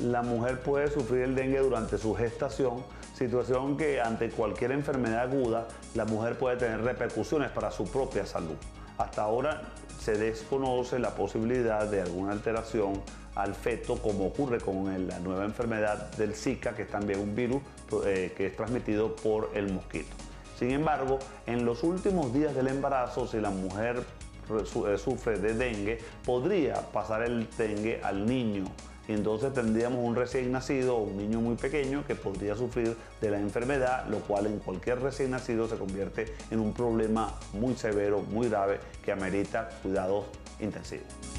la mujer puede sufrir el dengue durante su gestación, situación que ante cualquier enfermedad aguda la mujer puede tener repercusiones para su propia salud. Hasta ahora se desconoce la posibilidad de alguna alteración al feto como ocurre con la nueva enfermedad del Zika, que es también un virus eh, que es transmitido por el mosquito. Sin embargo, en los últimos días del embarazo, si la mujer eh, sufre de dengue, podría pasar el dengue al niño y entonces tendríamos un recién nacido o un niño muy pequeño que podría sufrir de la enfermedad, lo cual en cualquier recién nacido se convierte en un problema muy severo, muy grave que amerita cuidados intensivos.